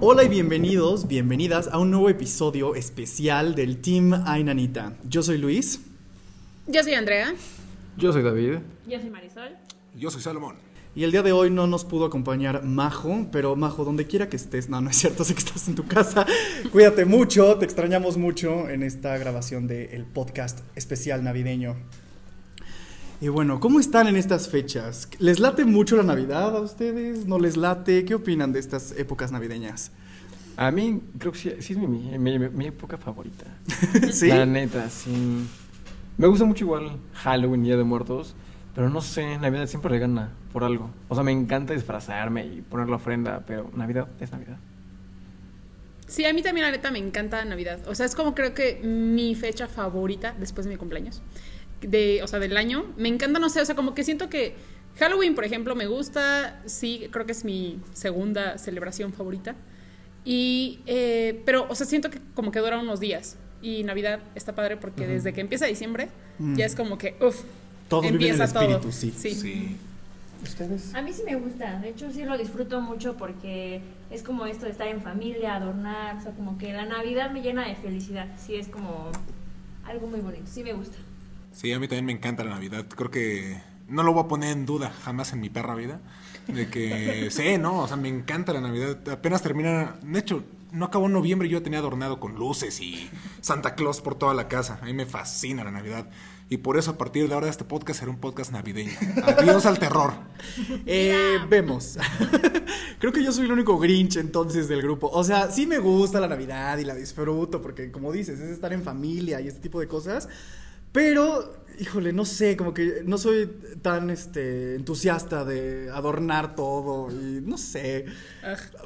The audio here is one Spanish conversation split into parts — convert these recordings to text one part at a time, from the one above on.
Hola y bienvenidos, bienvenidas a un nuevo episodio especial del Team Ainanita. Yo soy Luis. Yo soy Andrea. Yo soy David. Yo soy Marisol. Yo soy Salomón. Y el día de hoy no nos pudo acompañar Majo, pero Majo, donde quiera que estés, no, no es cierto, sé que estás en tu casa, cuídate mucho, te extrañamos mucho en esta grabación del podcast especial navideño. Y bueno, ¿cómo están en estas fechas? ¿Les late mucho la Navidad a ustedes? ¿No les late? ¿Qué opinan de estas épocas navideñas? A mí creo que sí, sí es mi, mi, mi época favorita. ¿Sí? La neta, sí. Me gusta mucho igual Halloween, Día de Muertos, pero no sé, Navidad siempre le gana por algo. O sea, me encanta disfrazarme y poner la ofrenda, pero Navidad es Navidad. Sí, a mí también la neta me encanta Navidad. O sea, es como creo que mi fecha favorita después de mi cumpleaños. De, o sea, del año. Me encanta, no sé, o sea, como que siento que Halloween, por ejemplo, me gusta. Sí, creo que es mi segunda celebración favorita. Y, eh, pero, o sea, siento que como que dura unos días. Y Navidad está padre porque desde que empieza diciembre, Mm. ya es como que, uff, Todos viven el empieza todo. espíritu, sí. Sí. Sí. ¿Ustedes? A mí sí me gusta, de hecho sí lo disfruto mucho porque es como esto de estar en familia, adornar, o sea, como que la Navidad me llena de felicidad, sí es como algo muy bonito, sí me gusta. Sí, a mí también me encanta la Navidad. Creo que no lo voy a poner en duda jamás en mi perra vida. De que, sí, no, o sea, me encanta la Navidad. Apenas termina, de hecho, no acabó en noviembre y yo tenía adornado con luces y Santa Claus por toda la casa. A mí me fascina la Navidad. Y por eso a partir de ahora este podcast será un podcast navideño. Adiós al terror. Eh, vemos. Creo que yo soy el único Grinch entonces del grupo. O sea, sí me gusta la Navidad y la disfruto porque, como dices, es estar en familia y este tipo de cosas. Pero, híjole, no sé, como que no soy tan este, entusiasta de adornar todo y no sé.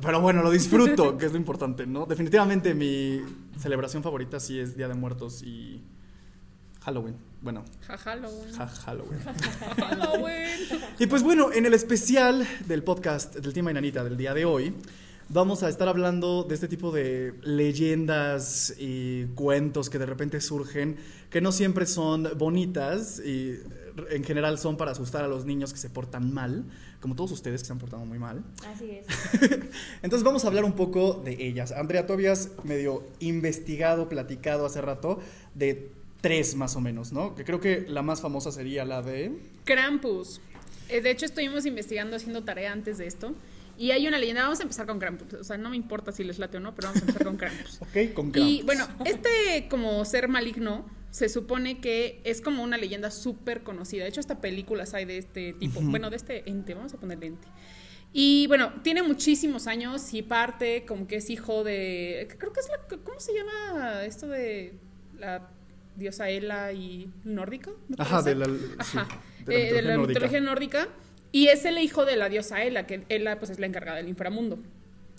Pero bueno, lo disfruto, que es lo importante, ¿no? Definitivamente mi celebración favorita sí es Día de Muertos y Halloween. Bueno, Ja, Halloween. ja, Halloween. Halloween. Y pues bueno, en el especial del podcast del Team Inanita del día de hoy, vamos a estar hablando de este tipo de leyendas y cuentos que de repente surgen, que no siempre son bonitas y en general son para asustar a los niños que se portan mal, como todos ustedes que se han portado muy mal. Así es. Entonces vamos a hablar un poco de ellas. Andrea, tú habías medio investigado, platicado hace rato de tres más o menos, ¿no? Que creo que la más famosa sería la de... Krampus. Eh, de hecho, estuvimos investigando, haciendo tarea antes de esto. Y hay una leyenda. Vamos a empezar con Krampus. O sea, no me importa si les late o no, pero vamos a empezar con Krampus. Ok, con Y Krampus. bueno, este como ser maligno se supone que es como una leyenda súper conocida. De hecho, hasta películas hay de este tipo. Bueno, de este ente, vamos a ponerle ente. Y bueno, tiene muchísimos años y parte como que es hijo de... Creo que es la... ¿Cómo se llama esto de la diosa Hela y nórdica? Ajá, de la, Ajá, sí, de la eh, de la mitología mitología nórdica. nórdica. Y es el hijo de la diosa Hela, que Hela pues es la encargada del inframundo.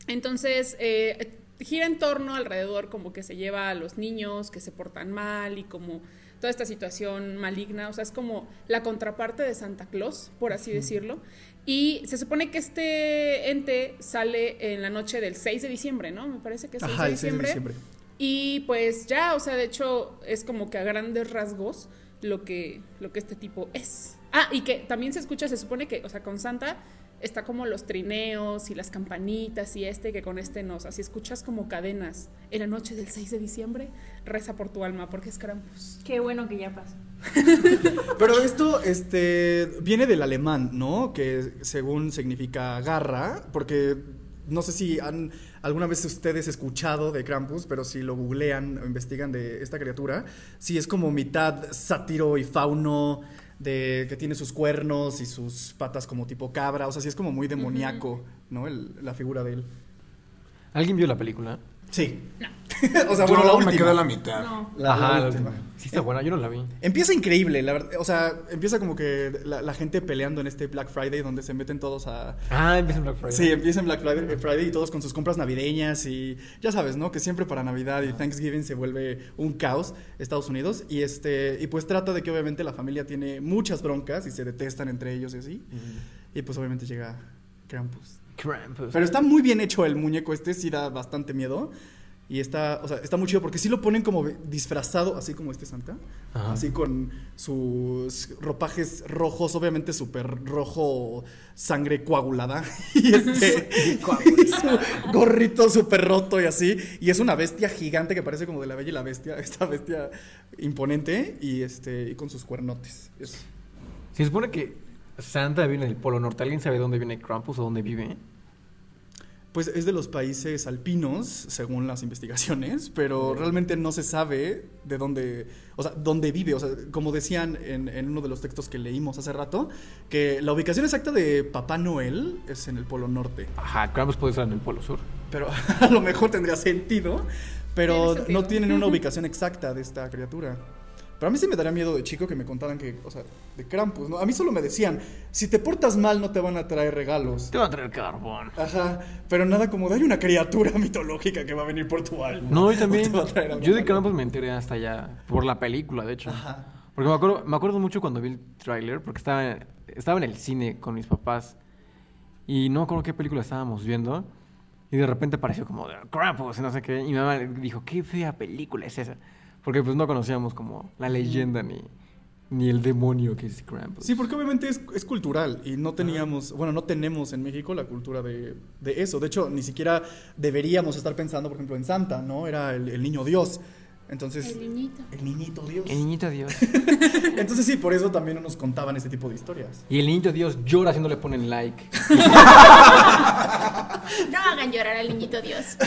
Entonces, eh, gira en torno alrededor como que se lleva a los niños que se portan mal y como toda esta situación maligna, o sea, es como la contraparte de Santa Claus, por así decirlo. Y se supone que este ente sale en la noche del 6 de diciembre, ¿no? Me parece que es Ajá, el 6 de 6 de diciembre. Y pues ya, o sea, de hecho es como que a grandes rasgos lo que, lo que este tipo es. Ah, y que también se escucha, se supone que, o sea, con Santa está como los trineos y las campanitas y este, que con este no. O sea, si escuchas como cadenas en la noche del 6 de diciembre, reza por tu alma, porque es Krampus. Qué bueno que ya pasó. Pero esto este, viene del alemán, ¿no? Que según significa garra, porque no sé si han alguna vez ustedes escuchado de Krampus, pero si lo googlean o investigan de esta criatura, sí es como mitad sátiro y fauno, de que tiene sus cuernos y sus patas como tipo cabra, o sea, sí es como muy demoníaco, ¿no? El- la figura de él. ¿Alguien vio la película? Sí. o sea, Yo bueno, la me última. quedé a la mitad. No. La- Ajá, la última. Sí está buena, yo no la vi. Empieza increíble, la verdad. O sea, empieza como que la, la gente peleando en este Black Friday donde se meten todos a... Ah, empieza en Black Friday. Sí, empieza en Black Friday, eh, Friday y todos con sus compras navideñas y ya sabes, ¿no? Que siempre para Navidad y Thanksgiving se vuelve un caos Estados Unidos y este y pues trata de que obviamente la familia tiene muchas broncas y se detestan entre ellos y así. Y pues obviamente llega Krampus. Krampus. Pero está muy bien hecho el muñeco este, sí da bastante miedo. Y está, o sea, está muy chido porque sí lo ponen como disfrazado, así como este Santa. Ajá. Así con sus ropajes rojos, obviamente súper rojo, sangre coagulada. Y este. y su gorrito súper roto y así. Y es una bestia gigante que parece como de la bella y la bestia. Esta bestia imponente y este. Y con sus cuernotes. Es- Se supone que Santa viene del Polo Norte. ¿Alguien sabe dónde viene Krampus o dónde vive? Pues es de los países alpinos, según las investigaciones, pero realmente no se sabe de dónde, o sea, dónde vive. O sea, como decían en, en uno de los textos que leímos hace rato, que la ubicación exacta de Papá Noel es en el Polo Norte. Ajá, Krampus puede estar en el Polo Sur. Pero a lo mejor tendría sentido, pero no tienen una ubicación exacta de esta criatura. Pero a mí sí me daría miedo de chico que me contaran que, o sea, de Krampus, ¿no? A mí solo me decían, si te portas mal no te van a traer regalos. Te va a traer carbón. Ajá, pero nada como de hay una criatura mitológica que va a venir por tu alma. No, y también. Yo de. Krampus me enteré hasta ya. Por la película, de hecho. Ajá. Porque me acuerdo, me acuerdo mucho cuando vi el tráiler, porque estaba, estaba en el cine con mis papás y no me acuerdo qué película estábamos viendo y de repente apareció como de Krampus y no sé qué y mi mamá dijo, qué fea película es esa. Porque pues no conocíamos como la leyenda ni, ni el demonio que es Krampus. Sí, porque obviamente es, es cultural y no teníamos, bueno, no tenemos en México la cultura de, de eso. De hecho, ni siquiera deberíamos estar pensando, por ejemplo, en Santa, ¿no? Era el, el niño Dios. Entonces, El niñito. el niñito Dios. El niñito Dios. Entonces sí, por eso también no nos contaban este tipo de historias. y el niñito Dios llora si no le ponen like. No hagan llorar al niñito Dios.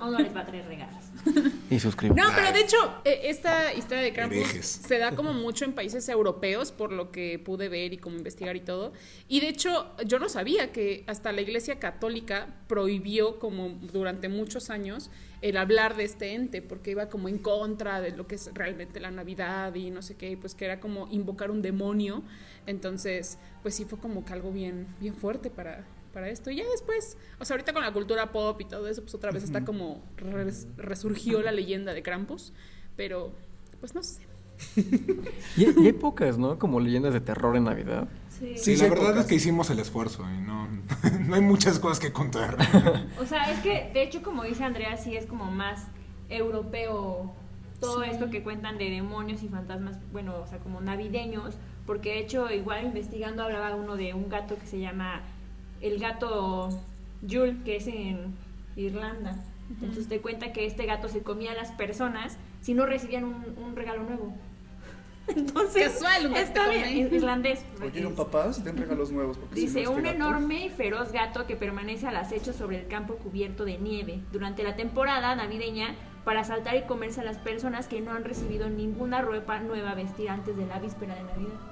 O no les va a traer regalos. Y suscribo. No, pero de hecho, eh, esta historia de Krampus Herejes. se da como mucho en países europeos, por lo que pude ver y como investigar y todo. Y de hecho, yo no sabía que hasta la Iglesia Católica prohibió como durante muchos años el hablar de este ente, porque iba como en contra de lo que es realmente la Navidad y no sé qué, pues que era como invocar un demonio. Entonces, pues sí fue como que algo bien, bien fuerte para, para esto. Y ya después, o sea, ahorita con la cultura pop y todo eso, pues otra vez está como res- resurgió la leyenda de Krampus, pero pues no sé. Y, y hay pocas, ¿no? Como leyendas de terror en Navidad. Sí. Sí, Sí, la verdad pocas. es que hicimos el esfuerzo y no, no hay muchas cosas que contar. O sea, es que, de hecho, como dice Andrea, sí es como más europeo todo Sí. esto que cuentan de demonios y fantasmas, bueno, o sea, como navideños, porque de hecho, igual investigando hablaba uno de un gato que se llama el gato Yule, que es en Irlanda. Entonces te cuenta que este gato se comía a las personas si no recibían un, un regalo nuevo. Entonces, Casual, está bien, en irlandés. Eran papás y ten regalos nuevos. porque si Dice, no, este un gato- enorme y feroz gato que permanece al acecho sobre el campo cubierto de nieve durante la temporada navideña para asaltar y comerse a las personas que no han recibido ninguna ropa nueva a vestir antes de la víspera de Navidad.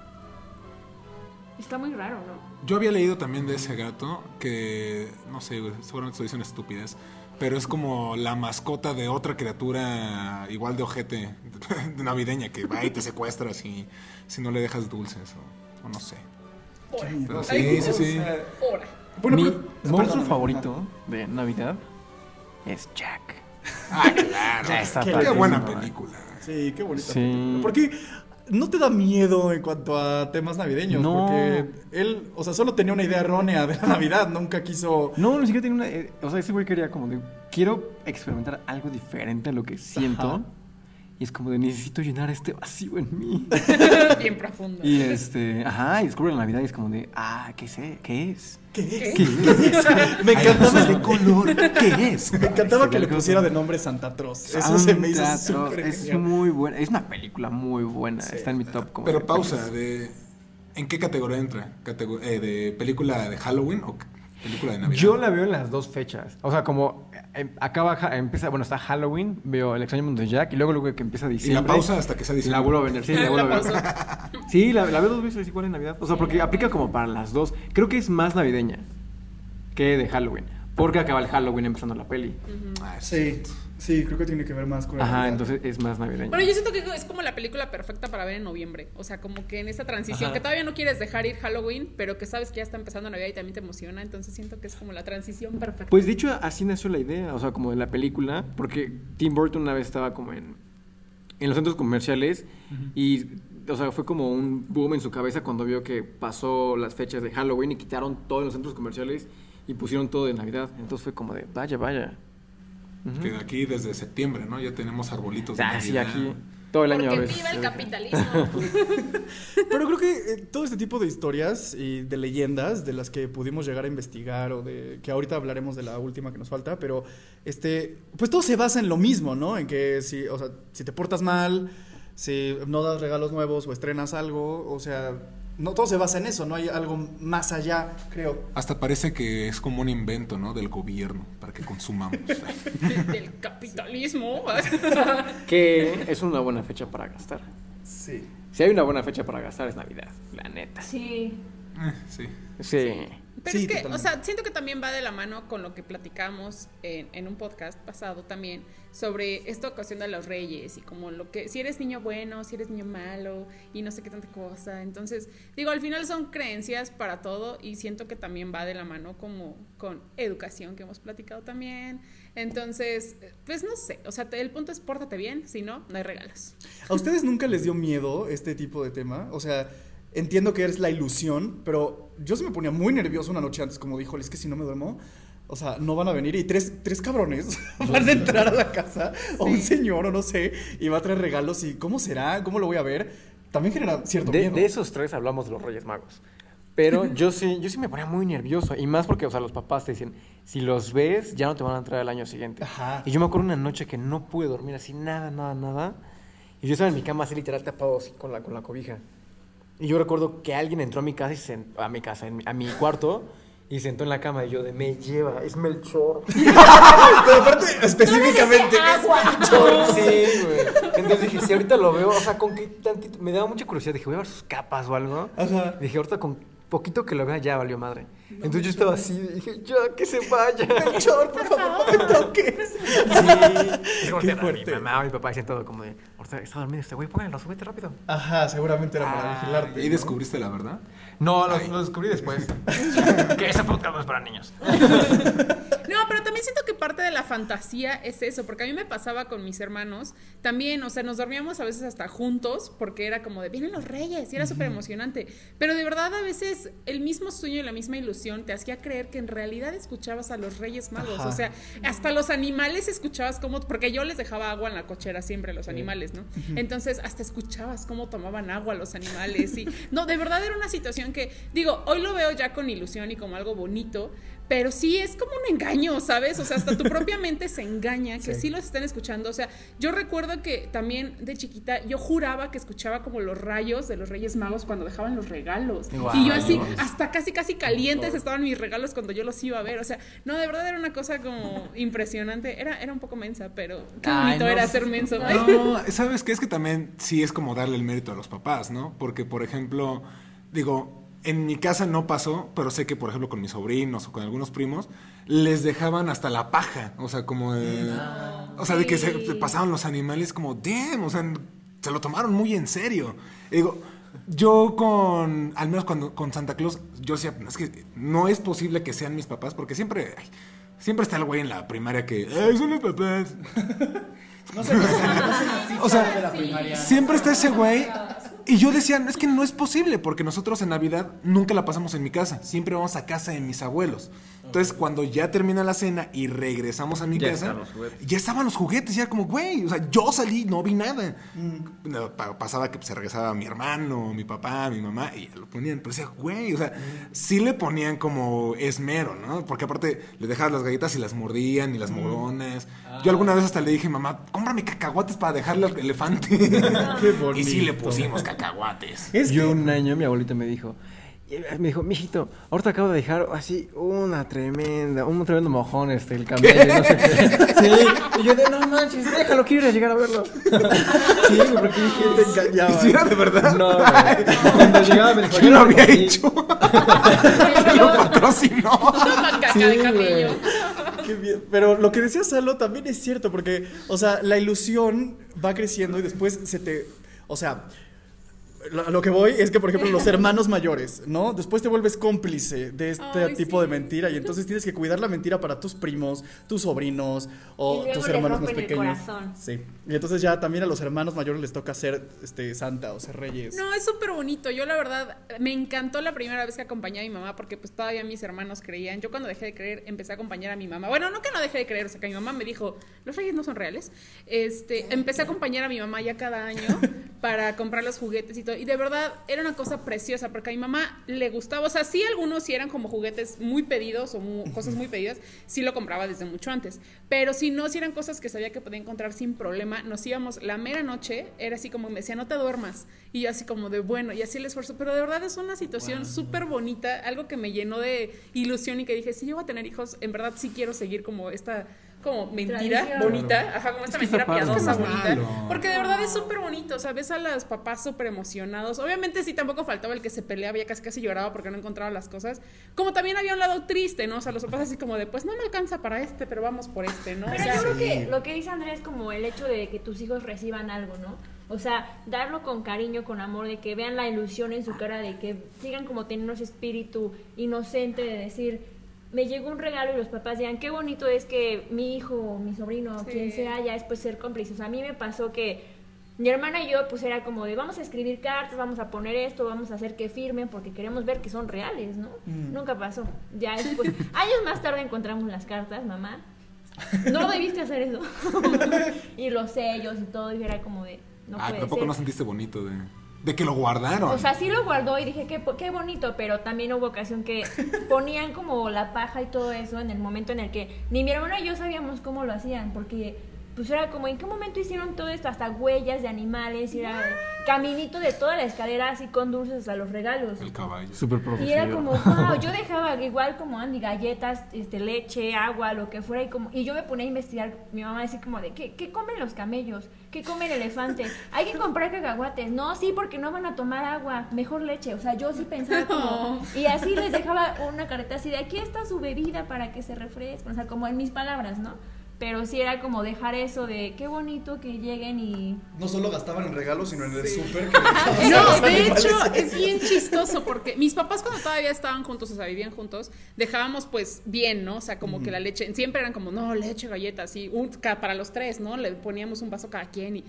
Está muy raro, ¿no? Yo había leído también de ese gato que, no sé, seguramente estoy diciendo estúpidas, pero es como la mascota de otra criatura igual de ojete de navideña que va y te secuestra si, si no le dejas dulces o, o no sé. Pero sí, sí, sí. Bueno, Mi pero- monstruo favorito de Navidad es Jack. Ah, claro. Ya está Qué buena película. Sí, qué bonita. Sí. película. Porque no te da miedo en cuanto a temas navideños. No. Porque él, o sea, solo tenía una idea errónea de la Navidad. Nunca quiso. No, ni siquiera tiene una. eh, o sea, ese güey quería como de. Quiero experimentar algo diferente a lo que siento. Ajá. Y es como de necesito llenar este vacío en mí. Bien profundo. y este. Ajá, y descubre la Navidad y es como de. Ah, ¿qué sé? ¿Qué es? ¿Qué es? ¿Qué es? Me encantaba, de color. ¿Qué es? me encantaba Ay, que le pusiera de nombre Santa Troz. Eso se me hizo súper Es genial. muy buena. Es una película muy buena. Sí. Está en mi top. Como Pero de pausa, de, ¿en qué categoría entra? Catego- eh, ¿De película de Halloween o película de Navidad? Yo la veo en las dos fechas. O sea, como eh, acaba, ja- empieza, bueno, está Halloween, veo El extraño mundo de Jack y luego luego que empieza Y diciembre. la pausa hasta que sea La diciembre. vuelvo a vender, sí, la vuelvo a La ver. Sí, la, la veo dos veces igual en Navidad. O sea, porque aplica como para las dos. Creo que es más navideña que de Halloween. Porque acaba el Halloween empezando la peli. Ah, Sí, sí, creo que tiene que ver más con Ajá, entonces es más navideña. Pero yo siento que es como la película perfecta para ver en noviembre. O sea, como que en esta transición, Ajá. que todavía no quieres dejar ir Halloween, pero que sabes que ya está empezando Navidad y también te emociona. Entonces siento que es como la transición perfecta. Pues de hecho así nació la idea, o sea, como de la película, porque Tim Burton una vez estaba como en, en los centros comerciales y, o sea, fue como un boom en su cabeza cuando vio que pasó las fechas de Halloween y quitaron todo en los centros comerciales y pusieron todo de Navidad. Entonces fue como de, vaya, vaya. Que aquí desde septiembre, ¿no? Ya tenemos arbolitos de Ah, sí, Navidad. aquí todo el año. Porque viva el capitalismo. Pero creo que eh, todo este tipo de historias y de leyendas de las que pudimos llegar a investigar o de que ahorita hablaremos de la última que nos falta, pero este, pues todo se basa en lo mismo, ¿no? En que si, o sea, si te portas mal, si no das regalos nuevos o estrenas algo, o sea, no todo se basa en eso, no hay algo más allá, creo. Hasta parece que es como un invento, ¿no? Del gobierno para que consumamos. Del capitalismo. Que es una buena fecha para gastar. Sí. Si hay una buena fecha para gastar es Navidad, la neta. Sí. Eh, sí. Sí. Pero Sí, es que, totalmente. o sea, siento que también va de la mano con lo que platicamos en, en un podcast pasado también sobre esta ocasión de los reyes y como lo que, si eres niño bueno, si eres niño malo y no sé qué tanta cosa. Entonces, digo, al final son creencias para todo y siento que también va de la mano como con educación que hemos platicado también. Entonces, pues no sé, o sea, te- el punto es pórtate bien, si no, no hay regalos. ¿A ustedes nunca les dio miedo este tipo de tema? O sea, entiendo que es la ilusión, pero yo se me ponía muy nervioso una noche antes, como dijo, es que si no me duermo, o sea, no van a venir y tres, tres cabrones van a entrar a la casa, o un señor, o no sé, y va a traer regalos, y ¿cómo será? ¿Cómo lo voy a ver? También genera cierto De, miedo. de esos tres hablamos de los Reyes Magos. Pero yo sí, yo sí me ponía muy nervioso. Y más porque, o sea, los papás te dicen, si los ves, ya no te van a entrar el año siguiente. Ajá. Y yo me acuerdo una noche que no pude dormir así, nada, nada, nada. Y yo estaba en mi cama así literal tapado así con la, con la cobija. Y yo recuerdo que alguien entró a mi casa, y se, a mi casa, en mi- a mi cuarto, y se sentó en la cama y yo de, me lleva, es Melchor. Pero aparte, específicamente, Sí, güey. Entonces dije, si ahorita lo veo, o sea, con que tantito, me daba mucha curiosidad, dije, voy a ver sus capas o algo. Ajá. Dije, ahorita con poquito que lo vea ya valió madre. Entonces yo estaba así, dije, ya, que se vaya. Melchor, por favor, no me toques. Sí. Qué que mi fuerte. mamá o mi papá decían todo como de, está dormido este güey, pónganlo, súbete rápido. Ajá, seguramente era para Ah, vigilarte. ¿Y ¿no? descubriste la verdad? No, lo, lo descubrí después. que ese podcast no es para niños. No, pero también siento que parte de la fantasía es eso, porque a mí me pasaba con mis hermanos también, o sea, nos dormíamos a veces hasta juntos, porque era como de vienen los reyes, y era súper emocionante. Pero de verdad, a veces el mismo sueño y la misma ilusión te hacía creer que en realidad escuchabas a los reyes magos. Ajá. O sea, hasta los animales escuchabas como, porque yo les dejaba agua en la cochera siempre a los animales, ¿no? Entonces, hasta escuchabas cómo tomaban agua los animales. Y, no, de verdad era una situación que, digo, hoy lo veo ya con ilusión y como algo bonito. Pero sí es como un engaño, ¿sabes? O sea, hasta tu propia mente se engaña que sí. los están escuchando. O sea, yo recuerdo que también de chiquita yo juraba que escuchaba como los rayos de los Reyes Magos cuando dejaban los regalos. Y yo así, hasta casi, casi calientes estaban mis regalos cuando yo los iba a ver. O sea, no, de verdad era una cosa como impresionante. Era, era un poco mensa, pero qué Ay, bonito no, era ser menso. No, ¿sabes qué? Es que también sí es como darle el mérito a los papás, ¿no? Porque, por ejemplo, digo, en mi casa no pasó, pero sé que, por ejemplo, con mis sobrinos o con algunos primos, les dejaban hasta la paja. O sea, como de. o sea, de que se pasaban los animales como, damn, o sea, se lo tomaron muy en serio. Y digo, yo con, al menos cuando con Santa Claus, yo decía, es que no es posible que sean mis papás, porque siempre, ay, siempre está el güey en la primaria que, ay, son los papás. No sé, no sé, no sé O sea, de la primaria. Siempre está ese güey. Y yo decía, es que no es posible, porque nosotros en Navidad nunca la pasamos en mi casa. Siempre vamos a casa de mis abuelos. Entonces, cuando ya termina la cena y regresamos a mi Ya casa, ya estaban los juguetes. Y era como, güey, o sea, yo salí, no vi nada. No, pa- pasaba que se regresaba mi hermano, mi papá, mi mamá, y ya lo ponían. Pero decía, güey, o sea, sí le ponían como esmero, ¿no? Porque aparte le dejaban las galletas y las mordían y las moronas. Yo alguna vez hasta le dije, mamá, cómprame cacahuates para dejarle al elefante. Qué bonito. Y sí le pusimos cacahuates. Es Yo que- un año mi abuelita me dijo, y me dijo, mijito, ahorita acabo de dejar así una tremenda, un tremendo mojón este, el camello, no sé qué. Sí, y yo de no manches, déjalo, quiero ir a llegar a verlo. Sí, porque dije, te engañaba. ¿Y si era de verdad? no, güey. Cuando llegaba me dijo, ¿Quién lo había "Sí". hecho? ¿Quién lo patrocinó? Toma caca Sí, de camello. Qué bien. Pero lo que decía Salo también es cierto, porque, o sea, la ilusión va creciendo y después se te. O sea, a lo que voy es que, por ejemplo, los hermanos mayores, ¿no? Después te vuelves cómplice de este Ay, tipo de mentira y entonces tienes que cuidar la mentira para tus primos, tus sobrinos o Y luego tus hermanos más el pequeños. corazón. Sí. Y entonces ya también a los hermanos mayores les toca ser este santa o ser reyes. No, es súper bonito. Yo la verdad me encantó la primera vez que acompañé a mi mamá porque pues todavía mis hermanos creían. Yo cuando dejé de creer empecé a acompañar a mi mamá. Bueno, no que no dejé de creer, o sea que mi mamá me dijo, los reyes no son reales. Este, empecé a acompañar a mi mamá ya cada año para comprar los juguetes y todo. Y de verdad era una cosa preciosa porque a mi mamá le gustaba, o sea, sí algunos sí eran como juguetes muy pedidos o cosas muy pedidas, sí lo compraba desde mucho antes. Pero si no, si eran cosas que sabía que podía encontrar sin problema, nos íbamos la mera noche, era así como me decía, no te duermas. Y yo así como de bueno, y así el esfuerzo. Pero de verdad es una situación súper bonita, algo que me llenó de ilusión y que dije, si yo voy a tener hijos, en verdad sí quiero seguir como esta como mentira Tradición. bonita, ajá, como esta mentira piadosa Es bonita, malo. porque de verdad es súper bonito, o sea, ves a los papás súper emocionados, obviamente sí tampoco faltaba el que se peleaba, ya casi casi lloraba porque no encontraba las cosas, como también había un lado triste, ¿no? O sea, los papás así como de, pues no me alcanza para este, pero vamos por este, ¿no? O Pero sea, yo creo que lo que dice Andrea es como el hecho de que tus hijos reciban algo, ¿no? O sea, darlo con cariño, con amor, de que vean la ilusión en su cara, de que sigan como teniendo ese espíritu inocente de decir, me llegó un regalo y los papás digan, qué bonito es que mi hijo, mi sobrino, Sí. quien sea, ya después ser cómplices. O sea, a mí me pasó que mi hermana y yo, pues era como de, vamos a escribir cartas, vamos a poner esto, vamos a hacer que firmen, porque queremos ver que son reales, ¿no? Nunca pasó. Ya después, años más tarde encontramos las cartas, mamá. No debiste hacer eso. y los sellos y todo, y era como de, no ah, puede tampoco ser. no sentiste bonito de, de que lo guardaron. O sea, sí lo guardó y dije, qué, qué bonito, pero también hubo ocasión que ponían como la paja y todo eso en el momento en el que ni mi hermano y yo sabíamos cómo lo hacían, porque pues era como, ¿en qué momento hicieron todo esto? Hasta huellas de animales, y era caminito de toda la escalera así con dulces hasta los regalos. el caballo. Súper Y era como, wow, yo dejaba igual como Andy, galletas, este, leche, agua, lo que fuera, y como, y yo me ponía a investigar, mi mamá decía como de, ¿qué, qué comen los camellos? ¿Qué come el elefante? Hay que comprar cacahuates. No, sí, porque no van a tomar agua, mejor leche. O sea, yo sí pensaba como, y así les dejaba una careta así de, aquí está su bebida para que se refresquen, o sea, como en mis palabras, ¿no? Pero sí era como dejar eso de, qué bonito que lleguen y... No solo gastaban en regalos, sino en el Sí. súper. No, de hecho es bien chistoso porque mis papás cuando todavía estaban juntos, o sea, vivían juntos, dejábamos pues bien, ¿no? O sea, como que la leche, siempre eran como, no, leche, galletas, y un, para los tres, ¿no? Le poníamos un vaso cada quien y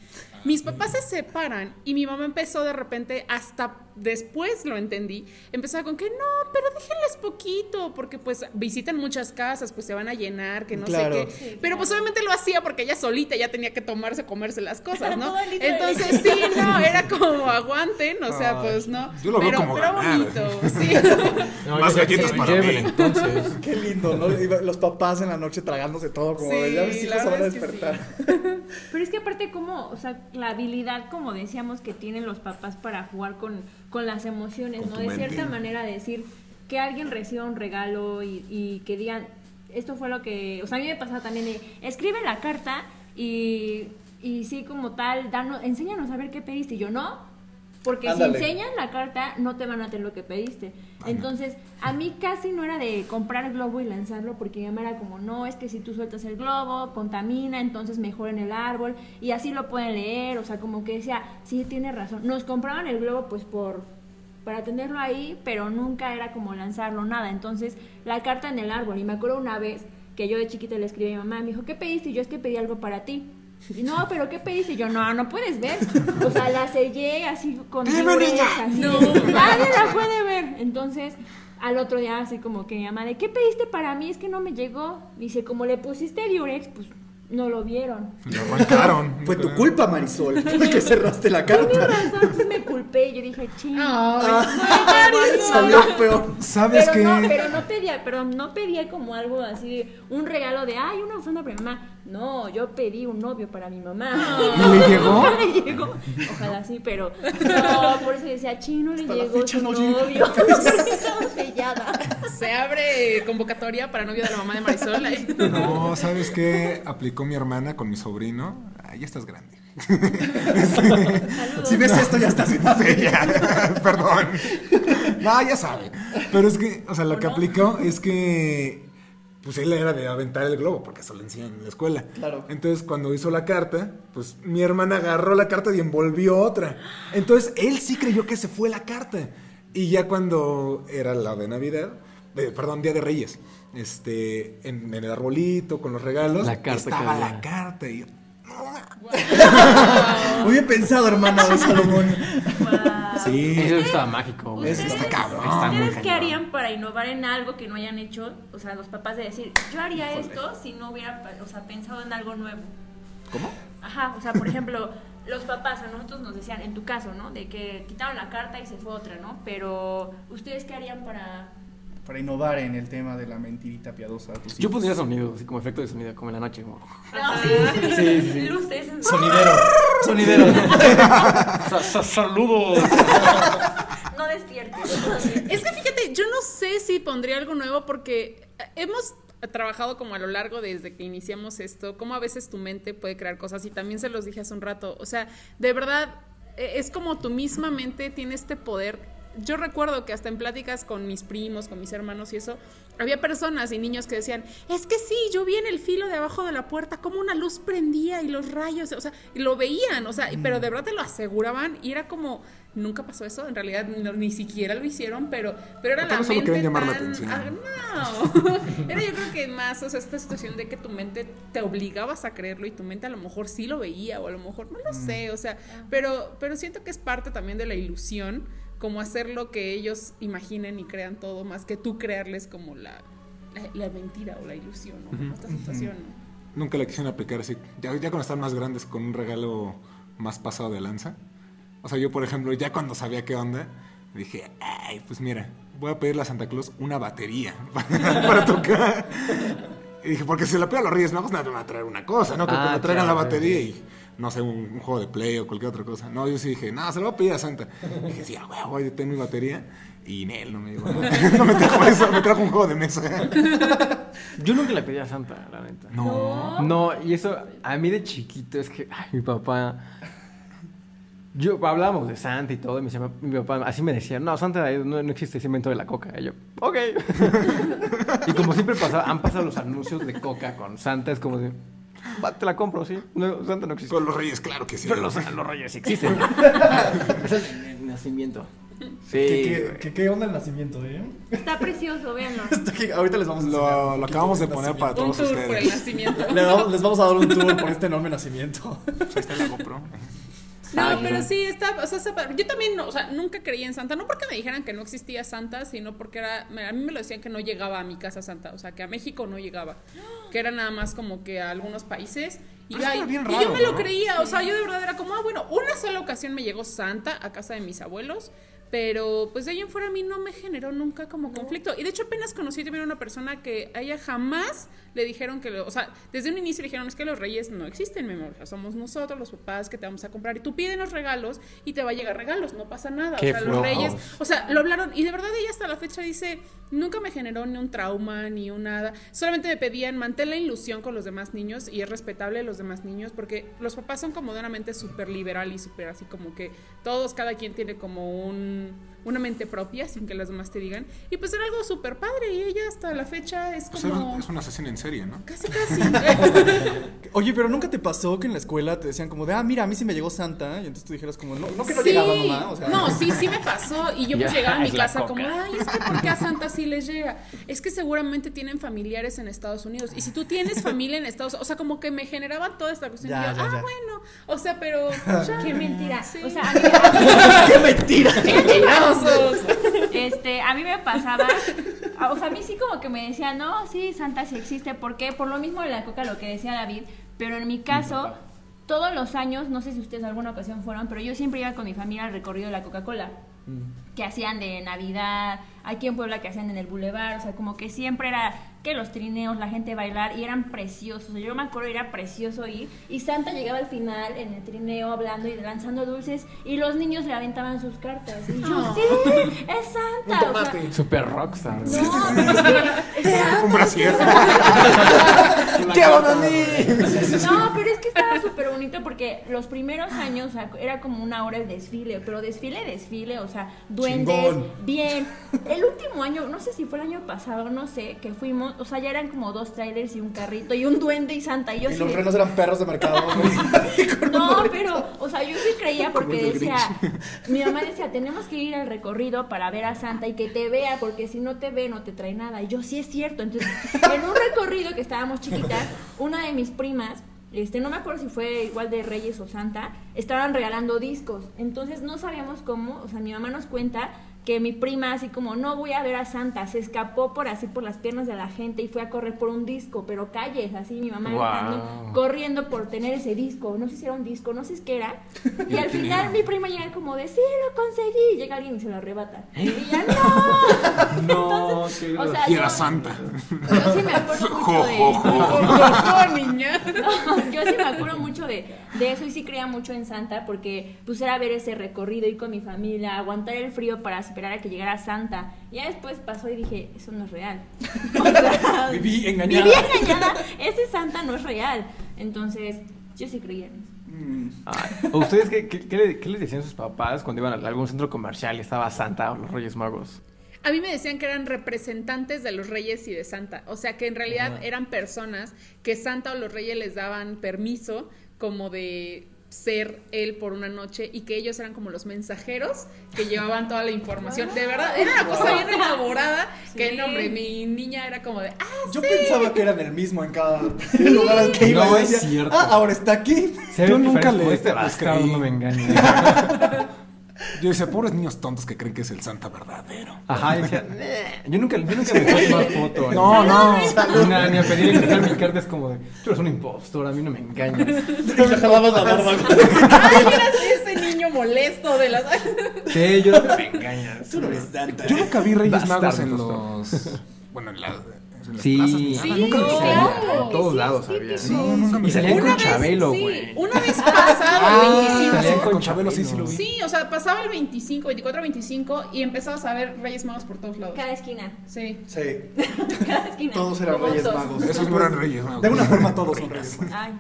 mis papás se separan y mi mamá empezó de repente, hasta después lo entendí, empezó con que no, pero déjenles poquito, porque pues visitan muchas casas, pues se van a llenar, que no Claro. sé qué. Pero pues obviamente lo hacía porque ella solita ya tenía que tomarse, comerse las cosas, ¿no? Entonces sí, no, era como aguanten, o sea, pues no. yo lo veo pero, como pero bonito, sí. No, Más galletas para mí. entonces. Qué lindo, ¿no? Los papás en la noche tragándose todo, como de Sí, ya mis hijos se van a verdad es que despertar. Pero es que aparte como, o sea, la habilidad, como decíamos, que tienen los papás para jugar con, con las emociones, Con ¿no? De mente. cierta manera decir que alguien reciba un regalo y, y que digan, esto fue lo que, o sea, a mí me pasa también de, escribe la carta y, y sí como tal, danos, enséñanos a ver qué pediste. Y yo, no, porque Ándale. si enseñan la carta, no te van a tener lo que pediste. Entonces, a mí casi no era de comprar el globo y lanzarlo, porque mi mamá era como, no, es que si tú sueltas el globo, contamina, entonces mejor en el árbol, y así lo pueden leer, o sea, como que decía, sí, tiene razón. Nos compraban el globo, pues, por para tenerlo ahí, pero nunca era como lanzarlo, nada. Entonces, la carta en el árbol, y me acuerdo una vez que yo de chiquita le escribí a mi mamá, me dijo, ¿qué pediste? Y yo es que pedí algo para ti. Y no, pero ¿qué pediste? Y yo, no, no puedes ver. O sea, la sellé así con ¡Dime, diurex, niña! así. No. Nadie la puede ver. Entonces, al otro día así como que mi mamá, ¿de qué pediste para mí? Es que no me llegó. Dice, como le pusiste diurex, pues no lo vieron. Lo arrancaron. Fue tu culpa, Marisol, que cerraste la carta. razón, entonces me culpé. Yo dije, ching. Ay, Salió peor. ¿Sabes pero qué? no, pero no pedía, pero no pedía como algo así, un regalo de, ay, una ofrenda para mi mamá. No, yo pedí un novio para mi mamá. ¿Y le llegó? No le llegó. Ojalá sí, pero no, por eso decía, chino le Hasta llegó fecha su no llega. novio. Estaba sellada. Se abre convocatoria para novio de la mamá de Marisol. ahí. No, ¿sabes qué? Aplicó mi hermana con mi sobrino. Ah, ya estás grande. Si ves esto, ya estás grave. Sí, ya, perdón. No, ya sabe. Pero es que, o sea, lo que aplicó es que pues él era de aventar el globo, porque eso le enseñan en la escuela. Claro. Entonces, cuando hizo la carta, pues mi hermana agarró la carta y envolvió otra. Entonces, él sí creyó que se fue la carta. Y ya cuando era la de Navidad, de- perdón, Día de Reyes, este, en, en el arbolito, con los regalos, La carta estaba la carta. Y yo, Muy bien pensado, hermano de Salomón. Sí, Eso estaba mágico, güey. Eso está cabrón. Está muy ¿Ustedes qué cañón. harían para innovar en algo que no hayan hecho? O sea, los papás de decir, yo haría esto si no hubiera o sea, pensado en algo nuevo. ¿Cómo? Ajá, o sea, por ejemplo, los papás a nosotros nos decían, en tu caso, ¿no? De que quitaron la carta y se fue otra, ¿no? Pero, ¿ustedes qué harían para...? Para innovar en el tema de la mentirita piadosa. Yo pondría sonido, así como efecto de sonido, como en la noche. como- Ajá, sí, sí, sí. Luces. Sonidero. Sonidero. ¡Saludos! No despiertes. Es que fíjate, yo no sé si pondría algo nuevo porque hemos trabajado como a lo largo desde que iniciamos esto, como a veces tu mente puede crear cosas y también se los dije hace un rato, o sea, de verdad eh, es como tu misma mente tiene este poder. Yo recuerdo que hasta en pláticas con mis primos, con mis hermanos y eso, había personas y niños que decían, es que sí, yo vi en el filo de abajo de la puerta como una luz prendía y los rayos, o sea, y lo veían, o sea, y- pero de verdad te lo aseguraban y era como, nunca pasó eso, en realidad no- ni siquiera lo hicieron, pero, pero era la no solo mente querían llamar la tan- atención. Ah, no, era yo creo que más, o sea, esta situación de que tu mente te obligabas a creerlo y tu mente a lo mejor sí lo veía o a lo mejor no lo sé, o sea, pero, pero siento que es parte también de la ilusión, como hacer lo que ellos imaginen y crean todo, más que tú crearles como la, la, la mentira o la ilusión o como esta situación, ¿no? Nunca la quisieron aplicar así. Ya, ya cuando están más grandes con un regalo más pasado de lanza. O sea, yo, por ejemplo, ya cuando sabía qué onda, dije, ay, pues mira, voy a pedirle a Santa Claus una batería para, para tocar. Y dije, porque si la pido a los Reyes Magos, nada, me va a traer una cosa, ¿no? Que, que Ah, me traigan claro, la batería sí. y, no sé, un, un juego de play o cualquier otra cosa. No, yo sí dije, no, se lo voy a pedir a Santa. Y dije, sí, a huevo, voy a tener mi batería. Y Nel no me dijo, no me trajo eso, me trajo un juego de mesa. Yo nunca le pedí a Santa, la neta. No. No, y eso, a mí de chiquito, es que, ay, mi papá. Yo hablábamos de Santa y todo, y mi, papá- mi papá así me decía, no, Santa no, no existe ese invento de la coca. Y yo, ok. y como siempre pasaba, han pasado los anuncios de coca con Santa, es como de, "Va, te la compro, sí. No, Santa no existe. Con los Reyes, claro que sí. Pero los, los reyes sí existen. es el, el nacimiento. Sí. ¿Qué, qué, qué- qué onda el nacimiento, eh? Está precioso, véanlo. Ahorita les vamos a Lo, lo acabamos de poner para nacimiento. Un todos tour por el ustedes. nacimiento. Le damos- les vamos a dar un tour por este enorme nacimiento. Pues ahí está la GoPro. No, Ah, pero sí, está, o sea, está. Yo también, no, o sea, nunca creía en Santa, no porque me dijeran que no existía Santa, sino porque era, me- a mí me lo decían que no llegaba a mi casa Santa, o sea, que a México no llegaba, que era nada más como que a algunos países. Y, ay, bien y yo me lo ¿no? creía, o sea, yo de verdad era como, ah, bueno, una sola ocasión me llegó Santa a casa de mis abuelos, pero pues de ahí en fuera a mí no me generó nunca como conflicto. Y de hecho apenas conocí también a una persona que a ella jamás le dijeron que, lo, o sea, desde un inicio le dijeron, es que los reyes no existen, mi amor, o sea, somos nosotros los papás que te vamos a comprar y tú piden los regalos y te va a llegar regalos, no pasa nada. Qué o sea, los reyes, o sea, lo hablaron y de verdad ella hasta la fecha dice, nunca me generó ni un trauma ni un nada, solamente me pedían mantén la ilusión con los demás niños y es respetable los demás niños porque los papás son como de una mente súper liberal y súper así como que todos, cada quien tiene como un, una mente propia sin que los demás te digan y pues era algo súper padre y ella hasta la fecha es como... es una asesina en serie, ¿no? Casi, casi. Oye, pero nunca te pasó que en la escuela te decían como de, ah, mira, a mí sí me llegó Santa. Y entonces tú dijeras como, no, no que no Sí. llegaba mamá. O sea, no, sí, sí me pasó. Y yo pues llegaba a mi casa como, ay, es que ¿por qué a Santa sí les llega? Es que seguramente tienen familiares en Estados Unidos. Y si tú tienes familia en Estados Unidos, o sea, como que me generaba toda esta cuestión. Ya, y yo, ya, ah, ya. bueno. O sea, pero. ya. Qué mentira. Sí. O sea, a mí, a ¡Qué mentira! Mentirosos. este, a mí me pasaba, o sea, a mí sí como que me decían, no, sí, Santa sí existe. ¿Por qué? Por lo mismo de la coca, lo que decía David. Pero en mi caso, todos los años, no sé si ustedes alguna ocasión fueron, pero yo siempre iba con mi familia al recorrido de la Coca-Cola. Que hacían de Navidad, aquí en Puebla que hacían en el Boulevard, o sea, como que siempre era que los trineos, la gente bailar, y eran preciosos. Yo me acuerdo, era precioso ir, y Santa llegaba al final en el trineo hablando y lanzando dulces, y los niños le aventaban sus cartas. Y yo, Oh. sí, es Santa. O sea, Super rockstar. no, es que- Un brasier. ¡Qué onda, No, pero es que estaba súper bonito porque los primeros años o sea, era como una hora el desfile, pero desfile, desfile, o sea, duendes, Chingón. bien. El último año, no sé si fue el año pasado, no sé, que fuimos, o sea, ya eran como dos trailers y un carrito y un duende y Santa. Y yo Y sí los renos eran perros de mercado. No, pero, o sea, yo sí creía porque decía, mi mamá decía, tenemos que ir al recorrido para ver a Santa y que te vea, porque si no te ve no te trae nada. Y yo, sí es cierto. Entonces, en un recorrido que estábamos chiquitas, una de mis primas, este, no me acuerdo si fue igual de Reyes o Santa, estaban regalando discos. Entonces no sabíamos cómo, o sea, mi mamá nos cuenta que mi prima así como no voy a ver a Santa, se escapó por así por las piernas de la gente y fue a correr por un disco, pero calles, así mi mamá gritando, corriendo por tener ese disco, no sé si era un disco, no sé qué era. Y al final mi prima llega como de, sí, lo conseguí. Y llega alguien y se lo arrebata. Y ella, no. No, Entonces, o sea, Y era yo- santa. Yo sí me acuerdo mucho de... No, yo sí me acuerdo mucho de, de eso y sí creía mucho en Santa porque pues era ver ese recorrido, ir con mi familia, aguantar el frío para esperar a que llegara Santa. Ya después pasó y dije, eso no es real. O sea, Viví engañada. Viví engañada, ese Santa no es real. Entonces, yo sí creía en eso. Mm. Ay, ¿o ¿Ustedes qué, qué, qué le- qué les decían sus papás cuando iban a algún centro comercial y estaba Santa o los Reyes Magos? A mí me decían que eran representantes de los reyes y de Santa. O sea, que en realidad eran personas que Santa o los reyes les daban permiso como de ser él por una noche y que ellos eran como los mensajeros que llevaban toda la información. De verdad, era una cosa bien elaborada que, no, hombre, mi niña era como de, ah, Yo pensaba que eran el mismo en cada lugar al que iba. No es cierto. Ah, ahora está aquí. Se Yo nunca le- bastardo creí. no me engaña. Yo decía, pobres niños tontos que creen que es el santa verdadero. Ajá, y decía, yo nunca, yo nunca me tomé más foto. No, no. Ni, a- ni a pedir entregar mi carta es como de, tú eres un impostor, a mí no me engañas. Le jalabas la barba. ay, eras ese niño molesto de las... Sí, yo no me engañas. Tú no eres santa. Yo nunca vi Reyes Magos en los. Bueno, en, la- en las Sí, plazas. ni. Sí, nunca vi. claro. En todos Sí, lados sí, había. sí, No, nunca me Y salían con Chabelo, sí, güey. una vez pasado Ah, el 25. salían con con Chabelo, sí, sí lo vi. Sí, o sea, pasaba el 25, 24, 25 y empezabas a ver Reyes Magos por todos lados. Cada esquina, Sí. Sí, cada esquina. todos eran reyes todos. magos. Esos no eran Reyes Magos. De alguna forma todos son reyes magos. Ay.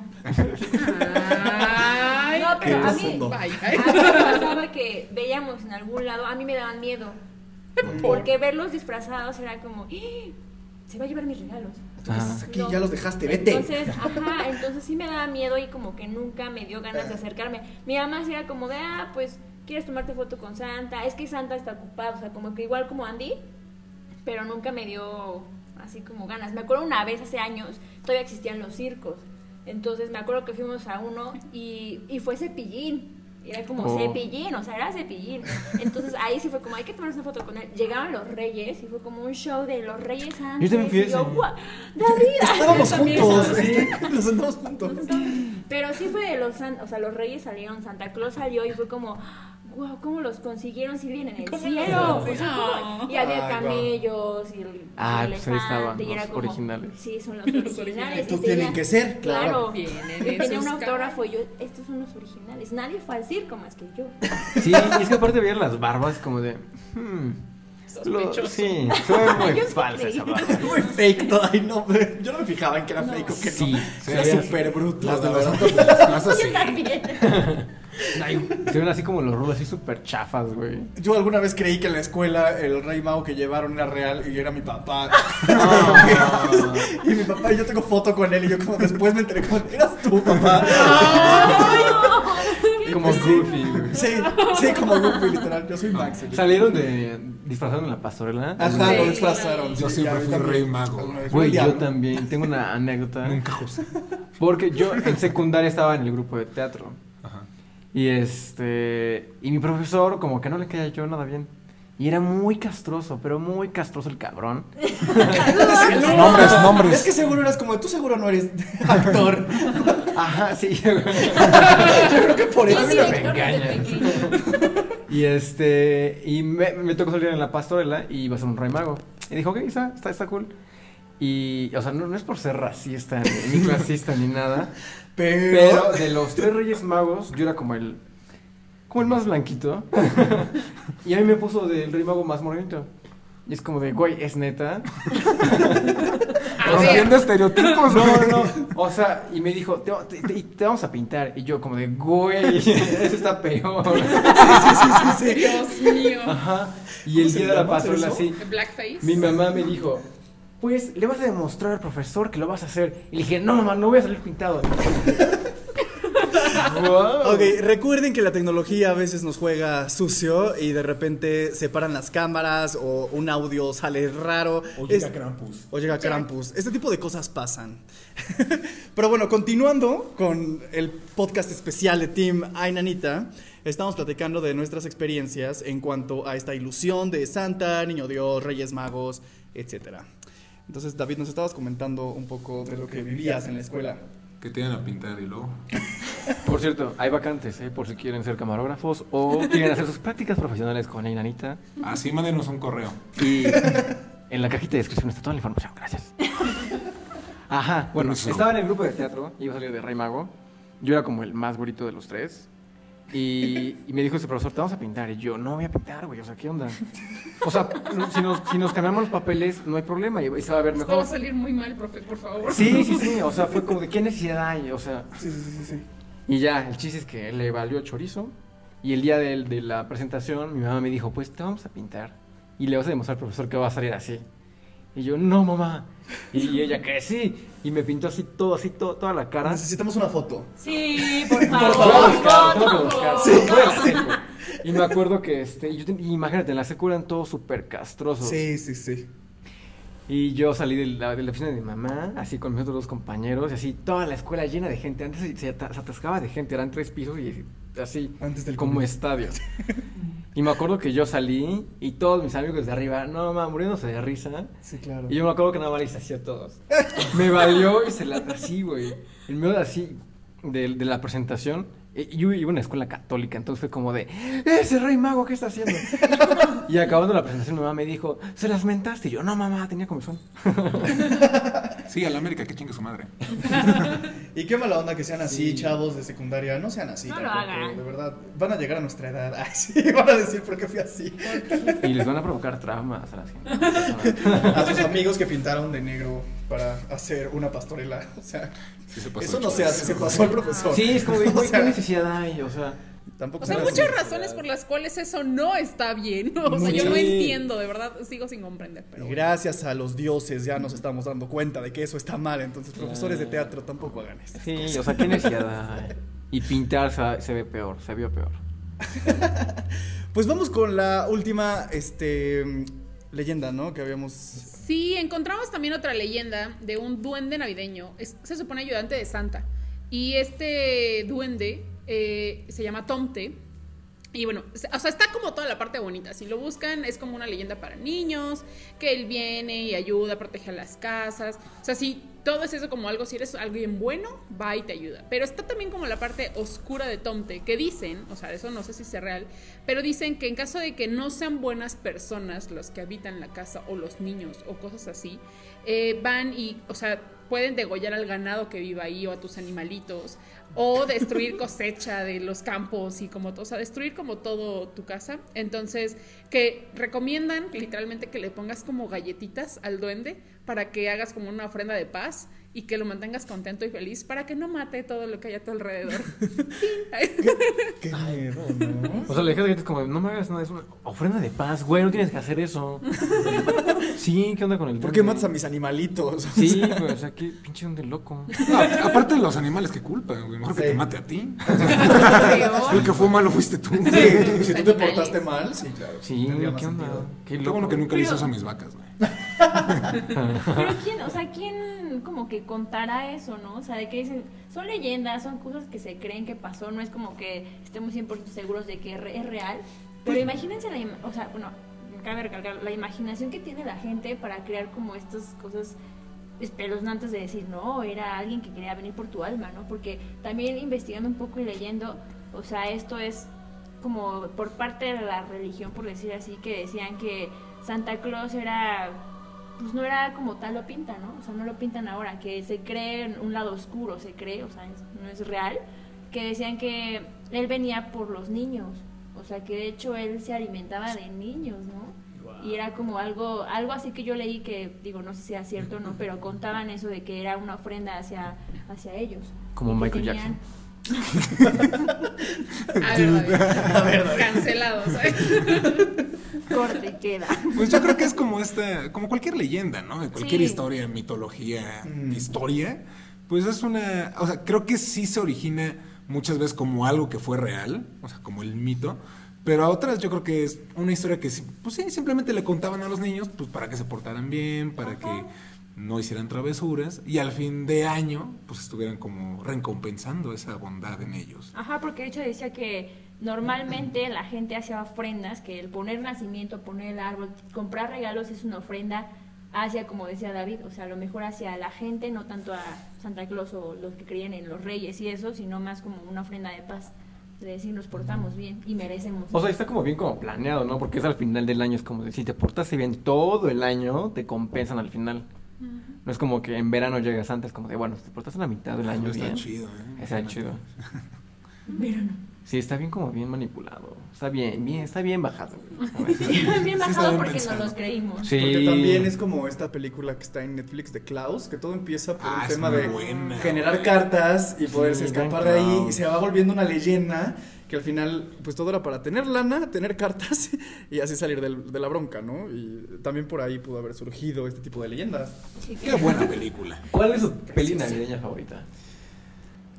Ay, No, pero a mí, a mí me pasaba que veíamos en algún lado, a mí me daban miedo. Porque verlos disfrazados era como, "¡Ah! Se va a llevar mis regalos. Ajá. Aquí No. ya los dejaste, vete. Entonces, ajá, entonces sí me daba miedo y como que nunca me dio ganas de acercarme. Mi mamá sí era como de, ah, pues, ¿quieres tomarte foto con Santa? Es que Santa está ocupado, o sea, como que igual como Andy, pero nunca me dio así como ganas. Me acuerdo una vez hace años, todavía existían los circos. Entonces me acuerdo que fuimos a uno y, y fue cepillín. Y Era como Oh. cepillín, o sea, era cepillín. Entonces ahí sí fue como, hay que tomarse una foto con él. Llegaban los reyes y fue como un show de los reyes antes. Yo también fui a y yo, ese. "Guau, David. Estábamos juntos. Nos sentamos juntos. Pero sí fue de los, san- o sea, los reyes salieron, Santa Claus salió y fue como, wow, ¿cómo los consiguieron si vienen en el ¿Cómo cielo? los O sea, ¿cómo? Y había camellos y el, Ah, el pues ahí estaban, elefante, y era los como, originales. Sí, son los Los originales. Estos tenía- tienen que ser, claro. Y tenía un autógrafo y yo, estos son los originales. Nadie fue al circo más que yo. Sí, y es que aparte veían las barbas como de. Hmm, lo- Sospechoso. sí, se ve muy sí falsa esa barba. Muy fake todo. Ay, no, yo no me fijaba en que era No. fake o que Sí, no. sí, Era súper bruto. Las de los santos de las plazas, sí. Yo también. Ay, se ven así como los rulos, así súper chafas, güey. Yo alguna vez creí que en la escuela el rey mago que llevaron era real y era mi papá. y mi papá, y yo tengo foto con él y yo como después me enteré como, eras tú, papá. Como Goofy, güey. Sí, sí, como Goofy, literal. Yo soy Max. Salieron de. disfrazaron en la pastorela. Ajá, Sí, lo disfrazaron. Yo sí, siempre ya, fui también. rey mago. Güey, yo también. Tengo una anécdota. Nunca José. Porque yo en secundaria estaba en el grupo de teatro. Y este. Y mi profesor, como que no le caía yo nada bien. Y era muy castroso, pero muy castroso el cabrón. Nombres, nombres. Es que seguro eras como, tú seguro no eres actor. Ajá, sí. Yo creo que por eso. sí, me Héctor, desde engañas. y este. Y me, me tocó salir en la pastorela y iba a ser un rey mago. Y dijo, ok, está, está, está cool. Y, o sea, no, no es por ser racista, ni, ni clasista, ni nada. Pero, Pero de los tres reyes magos, yo era como el. Como el más blanquito. y a mí me puso del rey mago más morenito. Y es como de, güey, es neta. Rompiendo estereotipos, No, güey. no, o sea, y me dijo, te, te- te- te vamos a pintar. Y yo como de, güey, eso está peor. Dios mío. Ajá. Y el ¿Cómo se día de la eso? así. Blackface. Mi mamá me dijo, pues le vas a demostrar al profesor que lo vas a hacer. Y le dije, no, mamá, no voy a salir pintado. Ok, recuerden que la tecnología a veces nos juega sucio y de repente se paran las cámaras o un audio sale raro. O llega Es- Krampus. O llega Krampus. Este tipo de cosas pasan. Pero bueno, continuando con el podcast especial de Team Ay Nanita, estamos platicando de nuestras experiencias en cuanto a esta ilusión de Santa, Niño Dios, Reyes Magos, etcétera. Entonces, David, nos estabas comentando un poco de lo que vivías en la escuela. Que te iban a pintar y luego. Por cierto, hay vacantes, ¿eh? por si quieren ser camarógrafos o quieren hacer sus prácticas profesionales con la Nanita. Así mándenos un correo. Y en la cajita de descripción está toda la información. Gracias. Ajá, bueno, estaba en el grupo de teatro, iba a salir de Rey Mago. Yo era como el más bonito de los tres. Y, y me dijo ese profesor, te vamos a pintar. Y yo, no voy a pintar, güey, o sea, ¿qué onda? O sea, si nos, si nos cambiamos los papeles, no hay problema, y se va a ver Esto va a mejor. salir muy mal, profe, por favor. Sí, sí, sí, o sea, fue como de qué necesidad hay, o sea. Sí, sí, sí, sí. sí. Y ya, el chiste es que le valió chorizo. Y el día de, de la presentación, mi mamá me dijo, pues te vamos a pintar. Y le vas a demostrar al profesor que va a salir así. Y yo, no, mamá. Y ella, que sí. Y me pintó así todo, así todo, toda la cara. Necesitamos una foto. Sí, por favor. que buscar. Sí. Secu. Y me acuerdo que, este, yo ten- imagínate, en la secu eran todos súper castrosos. Sí, sí, sí. Y yo salí de la, de la oficina de mi mamá, así con mis otros dos compañeros, y así toda la escuela llena de gente. Antes se, se ata- se atascaba de gente, eran tres pisos y así, Antes del como COVID. estadio. y me acuerdo que yo salí y todos mis amigos de arriba, no mamá, muriéndose de risa. Sí, claro. Y yo me acuerdo que nada más les hacía a todos. me valió y se la así, güey. En medio de así, de, de la presentación, eh, yo iba a una escuela católica, entonces fue como de, ese rey mago, ¿qué está haciendo? y acabando la presentación, mi mamá me dijo, ¿se las mentaste? Y yo, no, mamá, tenía comezón. Sí, a la América, que chingue su madre. Y qué mala onda que sean así, Sí. chavos de secundaria. No sean así No lo tampoco, hagan. de verdad. Van a llegar a nuestra edad. Ay, sí, van a decir por qué fui así. Y les van a provocar traumas a las gente. A sus amigos que pintaron de negro para hacer una pastorela. O sea, Sí se pasó eso no se hace, se pasó el profesor. Sí, es como ¿qué necesidad hay? O sea, Tampoco O sea, muchas así. razones por las cuales eso no está bien. O sea, yo no entiendo, de verdad, sigo sin comprender. Pero Y bueno. gracias a los dioses ya nos estamos dando cuenta de que eso está mal. Entonces, profesores de teatro tampoco hagan esto. sí, o sea, ¿qué necesidad? Y pintar se, se ve peor, se vio peor. Pues vamos con la última este, leyenda, ¿no? Que habíamos. Sí, encontramos también otra leyenda de un duende navideño. Es- se supone ayudante de Santa. Y este duende eh, se llama Tomte. Y bueno, o sea, está como toda la parte bonita. Si lo buscan, es como una leyenda para niños, que él viene y ayuda, protege a las casas. O sea, si todo es eso como algo, si eres alguien bueno, va y te ayuda. Pero está también como la parte oscura de Tomte, que dicen, o sea, eso no sé si sea real, pero dicen que en caso de que no sean buenas personas los que habitan la casa o los niños o cosas así, eh, van y, o sea, pueden degollar al ganado que viva ahí o a tus animalitos o destruir cosecha de los campos y como todo, o sea, destruir como todo tu casa. Entonces, que recomiendan literalmente que le pongas como galletitas al duende para que hagas como una ofrenda de paz y que lo mantengas contento y feliz para que no mate todo lo que hay a tu alrededor. Qué miedo, ¿no? O sea, le dije a la gente como, no me hagas nada, es una ofrenda de paz, güey, no tienes que hacer eso. sí, ¿qué onda con el ¿Por qué matas a mis animalitos? Sí, güey, o sea, qué pinche duende loco. No, aparte de los animales, qué culpa, güey. Mejor que te mate a ti. El que fue malo fuiste tú. Sí, Qué si tú te portaste mal, sí, claro. Sí, ¿qué onda? sentido. Qué loco. bueno que nunca le hizo eso a mis vacas, güey. Pero quién, o sea, quién como que contará eso, ¿no? O sea, de que dicen, son leyendas, son cosas que se creen que pasó, no es como que estemos 100% seguros de que es re- es real. Pero imagínense la, o sea, bueno, cabe recalcar la imaginación que tiene la gente para crear como estas cosas espeluznantes de decir, no, era alguien que quería venir por tu alma, ¿no? Porque también investigando un poco y leyendo, o sea, esto es como por parte de la religión, por decir así, que decían que Santa Claus era, pues no era como tal lo pintan, ¿no? O sea, no lo pintan ahora, que se cree en un lado oscuro, se cree, o sea, es- no es real, que decían que él venía por los niños, o sea, que de hecho él se alimentaba de niños, ¿no? y era como algo algo así que yo leí que digo no sé si sea cierto o no pero contaban eso de que era una ofrenda hacia hacia ellos Como Michael tenían- A ver, David. Cancelado, ¿sabes? corte queda Pues yo creo que es como esta, como cualquier leyenda, ¿no? De cualquier Sí. historia, mitología, Mm. historia. Pues es una, o sea, creo que sí se origina muchas veces como algo que fue real, o sea, como el mito. Pero a otras yo creo que es una historia que, sí, pues sí, simplemente le contaban a los niños, pues para que se portaran bien, para que no hicieran travesuras y al fin de año, pues estuvieran como recompensando esa bondad en ellos. Ajá, porque de hecho decía que normalmente la gente hacía ofrendas, que el poner nacimiento, poner el árbol, comprar regalos es una ofrenda hacia, como decía David, o sea, a lo mejor hacia la gente, no tanto a Santa Claus o los que creían en los reyes y eso, sino más como una ofrenda de paz, de decir nos portamos bien y merecemos. O sea, está como bien como planeado, ¿no? Porque es al final del año, es como si te portaste bien todo el año, te compensan al final. No es como que en verano llegas antes, como de, bueno, te portaste la mitad del año Está bien. chido, ¿eh? Está chido. Verano. Sí, está bien como bien manipulado. Está bien, bien, está bien bajado. bien bajado porque nos los creímos. Sí. Porque también es como esta película que está en Netflix de Klaus, que todo empieza por Ah, un es tema de buena, generar güey. cartas y poderse Sí, escapar de ahí y se va volviendo una leyenda que al final pues todo era para tener lana, tener cartas y así salir del- de la bronca, ¿no? Y también por ahí pudo haber surgido este tipo de leyendas. Sí, Qué buena película. ¿Cuál es su peli navideña favorita?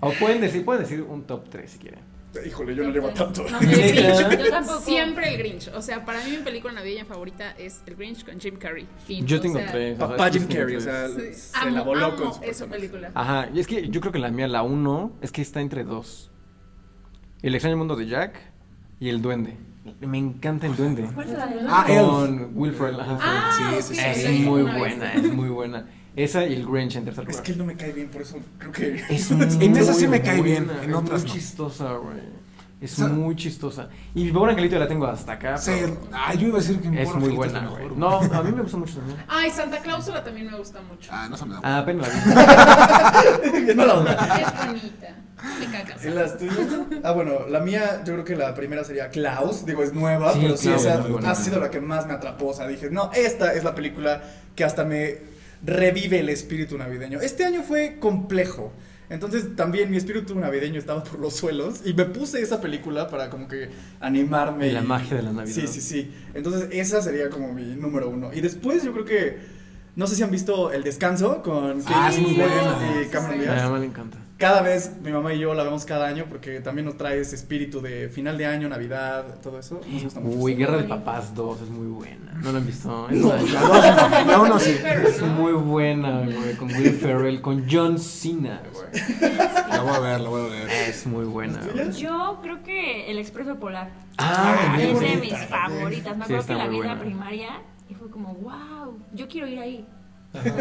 O pueden decir, pueden decir un top 3 si quieren. Híjole, yo no llevo tanto. No, el Grinch, yo tampoco. Siempre el Grinch. O sea, para mí mi película navideña favorita es El Grinch con Jim Carrey. Fin. Yo O tengo sea, tres. o sea, Papá es que Jim Carrey, o tres. sea, sí, se amo, la voló amo con su esa película. Ajá, y es que yo creo que la mía, la uno, es que está entre dos. El extraño mundo de Jack y el duende. Me encanta el duende. ¿Cuál es la de Ah, Con ajá. Ah, Sí, ok, sí, sí, es sí. muy buena, es muy buena. Esa y el Grinch en tercer Es lugar. que él no me cae bien, por eso creo que Es En esa sí muy me cae bien, buena, en es otras muy no. chistosa, güey. Es O sea- muy chistosa. Y mi pobre angelito la tengo hasta acá. Sí, pero ah, yo iba a decir que mi es muy buena, mejor, No, a mí me gusta mucho también. Ay, Santa Cláusula también me gusta mucho. Ah, no se me da. Ah, apenas la vi. Bien mala onda. Es bonita. Me cacas. ¿En las tuyas? Ah, bueno, la mía, yo creo que la primera sería Klaus. Digo, es nueva, Sí, pero sí, Klaus esa es ha sido la que más me atrapó. O sea, dije, no, esta es la película que hasta me revive el espíritu navideño. Este año fue complejo. Entonces también mi espíritu navideño estaba por los suelos y me puse esa película para como que animarme. La y- magia de la Navidad. Sí, sí, sí. Entonces esa sería como mi número uno. Y después yo creo que, no sé si han visto El Descanso con Ah, Kate es muy Winslet buena. y Cameron Sí. A mi mamá le encanta. Cada vez mi mamá y yo la vemos cada año porque también nos trae ese espíritu de final de año, Navidad, todo eso. Nos gusta mucho. Uy, Guerra de Papás 2 es muy buena. ¿No la han visto? Es, No. la- La uno sí. es muy buena, güey. Con Will Ferrell, con John Cena, güey. La voy a ver, la voy a ver. Es muy buena. Yo creo que El Expreso Polar. Ah, es de mis favoritas. Me Sí, acuerdo está que la vi en la primaria y fue como, wow, yo quiero ir ahí.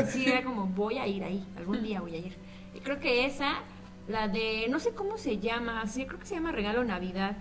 Sí, era como, voy a ir ahí, algún día voy a ir. Y creo que esa, la de, no sé cómo se llama, sí, creo que se llama Regalo Navidad.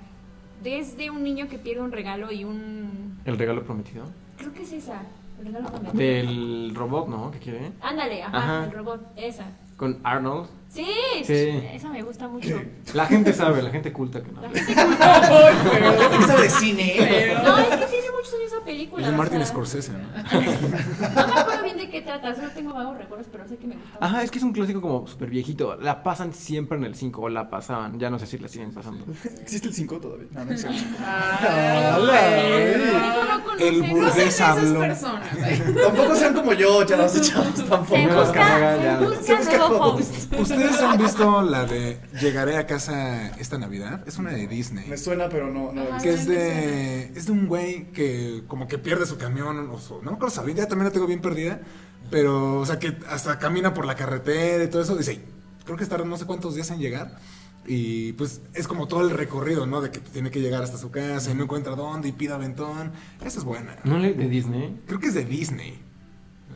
Desde un niño que pierde un regalo y un... El regalo prometido. Creo que es esa, el regalo prometido. Del robot, ¿no? ¿Qué quiere? Ándale, ajá, Ajá. el robot, esa. Con Arnold. Sí, Sí. esa me gusta mucho. La gente sabe, la gente culta que no. La gente ¿Qué sabe de cine? No, es que tiene muchos años esa película. Es de o Martin sea, Scorsese, ¿no? No me acuerdo bien de qué trata, solo tengo vagos recuerdos, pero sé que me gusta. Ajá, es que es un clásico como súper viejito. La pasan siempre en el 5 o la pasaban. Ya no sé si la siguen pasando. ¿Existe el 5 todavía? No, no existe. Ah. El sean burgués habló. personas. ¿eh? Tampoco sean como yo, chavos, chavos, Se tampoco. los carga busca, ya. se Se busca busca nuevo host. host. ¿Ustedes han visto la de Llegaré a casa esta Navidad? Es una de Disney. Me suena, pero no, no. Ajá. Que es de, es de un güey que como que pierde su camión, o su, no me acuerdo su vida, también la tengo bien perdida, pero, o sea, que hasta camina por la carretera y todo eso, dice, creo que estará no sé cuántos días en llegar, y pues es como todo el recorrido, ¿no? De que tiene que llegar hasta su casa y no encuentra dónde y pida aventón, esa es buena. ¿No le de Disney? Creo que es de Disney.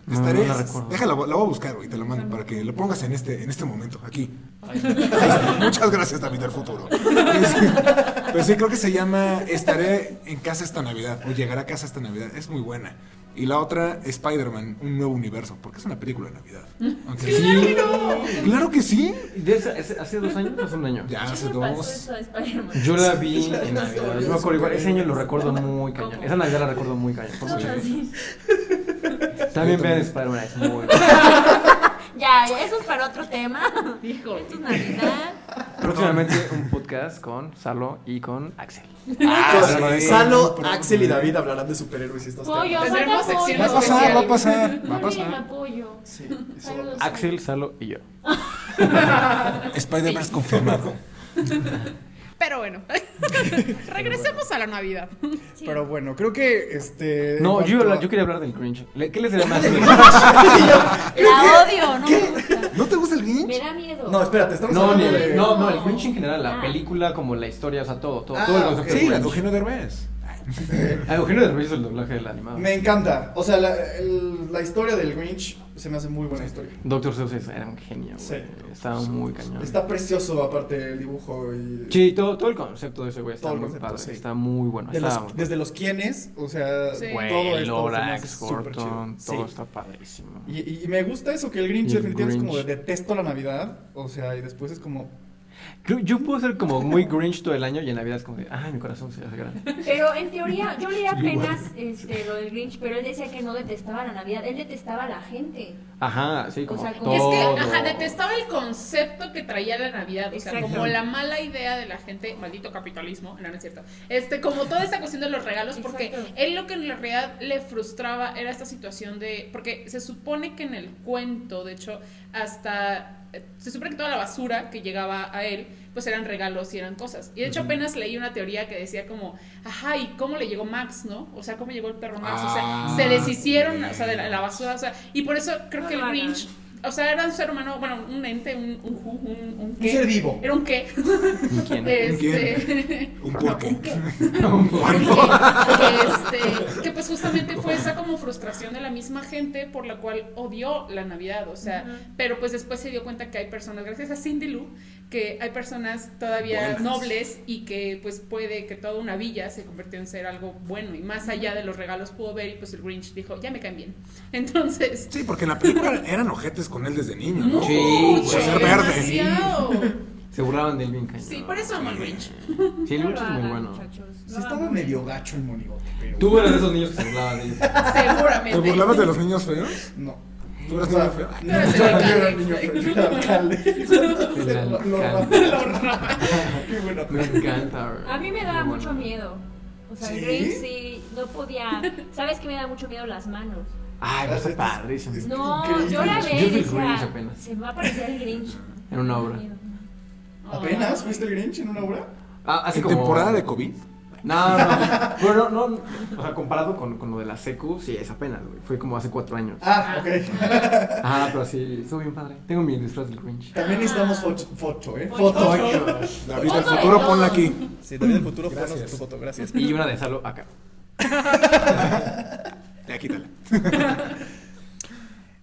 No, Estaré, no la recuerdo. déjala, la voy a buscar y te la mando para que lo pongas en este, en este momento, aquí. Muchas gracias, David del futuro. Pero sí, creo que se llama Estaré en casa esta Navidad o Llegaré a casa esta Navidad. Es muy buena. Y la otra, Spider-Man, un nuevo universo, porque es una película de Navidad. Aunque- Claro que sí. ¿De esa- ese- ¿Hace dos años o hace un año? Ya hace ¿Qué me pasó dos. eso de Spider-Man? Yo la vi en Navidad. Yo me acuerdo igual. Ese año lo recuerdo muy cañón. Esa Navidad la recuerdo muy cañón. por. También vean Spider-Man, es muy Ya, ya, eso es para otro tema. Híjole. Esto es Navidad. Próximamente un podcast con Salo y con Axel. Ah, sí. Salo, Axel y David hablarán de superhéroes y estos Pollo, temas. Tendremos Va a pollo. pasar, va a pasar, va a pasar. apoyo. Sí, eso. Axel, Salo y yo. Spider-Man es confirmado. Pero bueno, regresemos a la Navidad. Sí. Pero bueno, creo que este. No, yo, a- yo quería hablar del Grinch. ¿Qué les daría más? La odio, no me gusta. ¿No te gusta el Grinch? Me da miedo. No, espérate, estamos No, hablando el, de. no, no, el Grinch en general, la Ah. película, como la historia, o sea, todo, todo, Ah, todo el concepto. Sí, de. Eugenio Derbez. Eugenio Derbez hizo el doblaje del animado. Me encanta. O sea, la, el- la historia del Grinch se me hace muy buena historia. Doctor Seuss es- era un genio, Sí. güey. Estaba muy cañón. Está precioso, aparte el dibujo y. Sí, todo, todo el concepto de ese güey está Todo muy concepto, padre. sí. Está muy bueno. de está los- desde los quienes, o sea, Sí. Güey, todo me Lorax, chido. Horton, Sí. todo está padrísimo. Y, y me gusta eso, que el Grinch definitivamente es como de detesto la Navidad, o sea, y después es como, Yo puedo ser como muy Grinch todo el año y en Navidad es como de, ay, mi corazón se hace grande. Pero en teoría, yo leí apenas este, lo del Grinch, pero él decía que no detestaba la Navidad, él detestaba a la gente. Ajá, sí, como sea, como- Es que, ajá, detestaba el concepto que traía la Navidad. O sea, Exacto. como la mala idea de la gente, maldito capitalismo, no, no es cierto. Este, como toda esta cuestión de los regalos, porque Exacto. él lo que en realidad le frustraba era esta situación de. Porque se supone que en el cuento, de hecho, hasta. Se supone que toda la basura que llegaba a él, pues eran regalos y eran cosas. Y de hecho, apenas leí una teoría que decía como, ajá, ¿y cómo le llegó Max, no? O sea, ¿cómo llegó el perro Max? O sea, Ah, se deshicieron, o sea, de la, la basura, o sea, y por eso creo No que el. Grinch o sea, era un ser humano, bueno, un ente, un, un, un, un, un qué. ser vivo. Era un qué. ¿Quién? Este, Un porqué. un qué. Un. Que, este, que pues justamente fue esa como frustración de la misma gente por la cual odió la Navidad, o sea, pero pues después se dio cuenta que hay personas, gracias a Cindy Lou, que hay personas todavía Buenas. nobles y que pues puede que toda una villa se convirtió en ser algo bueno y más allá de los regalos pudo ver y pues el Grinch dijo, ya me caen bien. Entonces, Sí, porque en la película eran ojetes con él desde niño, ¿no? Sí, Por ser verde. demasiado. Se burlaban de él bien cañón. Sí, por eso amo al Grinch. Sí, el Grinch es muy bueno. Sí estaba medio gacho el monigote, pero... Tú eres de esos niños que se burlaban de él. Seguramente. ¿Te burlabas de los niños feos? No. ¿Tú sea, niño feo? No, el yo era el niño feo, el alcalde. El. Qué bueno. Me encanta. A mí me daba mucho miedo. O sea, el. Grinch sí, no podía. ¿Sabes qué me da mucho miedo? Las manos. Ay, pues está padrísimo. Es No, yo la Yo veía fui el Grinch apenas. se va a aparecer el Grinch. En una obra. ¿Apenas fuiste el Grinch en una obra? Ah, así ¿En como... temporada de COVID? No, no, bueno, no, no, o sea, comparado con, con lo de la secu, sí, es apenas, güey, fue como hace cuatro años. Ah, ok. Ah, pero sí, estuvo bien padre. Tengo mi disfraz del Grinch. También necesitamos foto, foto ¿eh? Foto. Foto. David del futuro, ponla aquí. Sí, David del futuro, ponos tu foto, gracias. Y una de Salo acá. Quítala.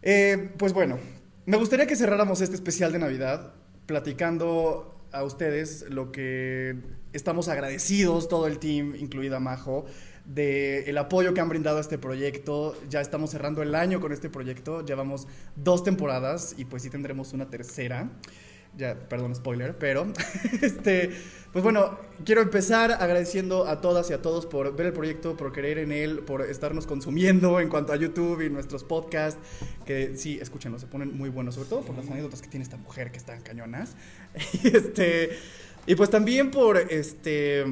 Eh, pues bueno, me gustaría que cerráramos este especial de Navidad platicando a ustedes lo que estamos agradecidos, todo el team, incluida Majo, de el apoyo que han brindado a este proyecto. Ya estamos cerrando el año con este proyecto, llevamos dos temporadas y pues sí tendremos una tercera. Ya, perdón, spoiler, pero este, pues bueno, quiero empezar agradeciendo a todas y a todos por ver el proyecto, por creer en él, por estarnos consumiendo en cuanto a YouTube y nuestros podcasts, que sí, escúchenlo, se ponen muy buenos, sobre todo por las anécdotas que tiene esta mujer que están cañonas. Y este, y pues también por este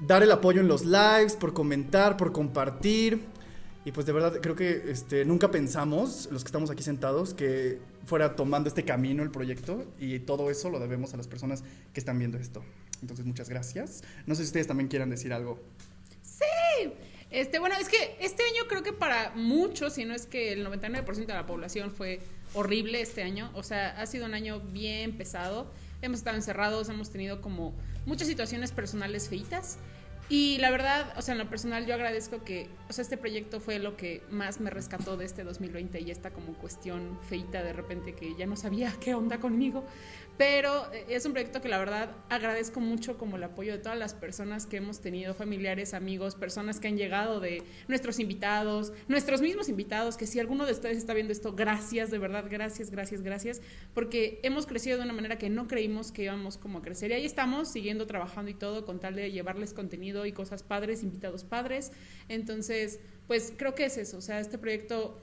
dar el apoyo en los lives, por comentar, por compartir. Y pues de verdad creo que este, nunca pensamos, los que estamos aquí sentados, que fuera tomando este camino el proyecto y todo eso lo debemos a las personas que están viendo esto. Entonces muchas gracias. No sé si ustedes también quieran decir algo. Este, bueno, es que este año creo que para muchos, si no es que el 99% de la población fue horrible este año, o sea, ha sido un año bien pesado, hemos estado encerrados, hemos tenido como muchas situaciones personales feitas, Y la verdad, o sea, en lo personal yo agradezco que, o sea, este proyecto fue lo que más me rescató de este 2020 y esta como cuestión feita de repente que ya no sabía qué onda conmigo. Pero eh, es un proyecto que la verdad agradezco mucho como el apoyo de todas las personas que hemos tenido, familiares, amigos, personas que han llegado de nuestros invitados, nuestros mismos invitados, que si alguno de ustedes está viendo esto, gracias, de verdad, gracias, gracias, gracias, porque hemos crecido de una manera que no creímos que íbamos como a crecer. Y ahí estamos, siguiendo trabajando y todo, con tal de llevarles contenido y cosas padres, invitados padres. Entonces, pues creo que es eso, o sea, este proyecto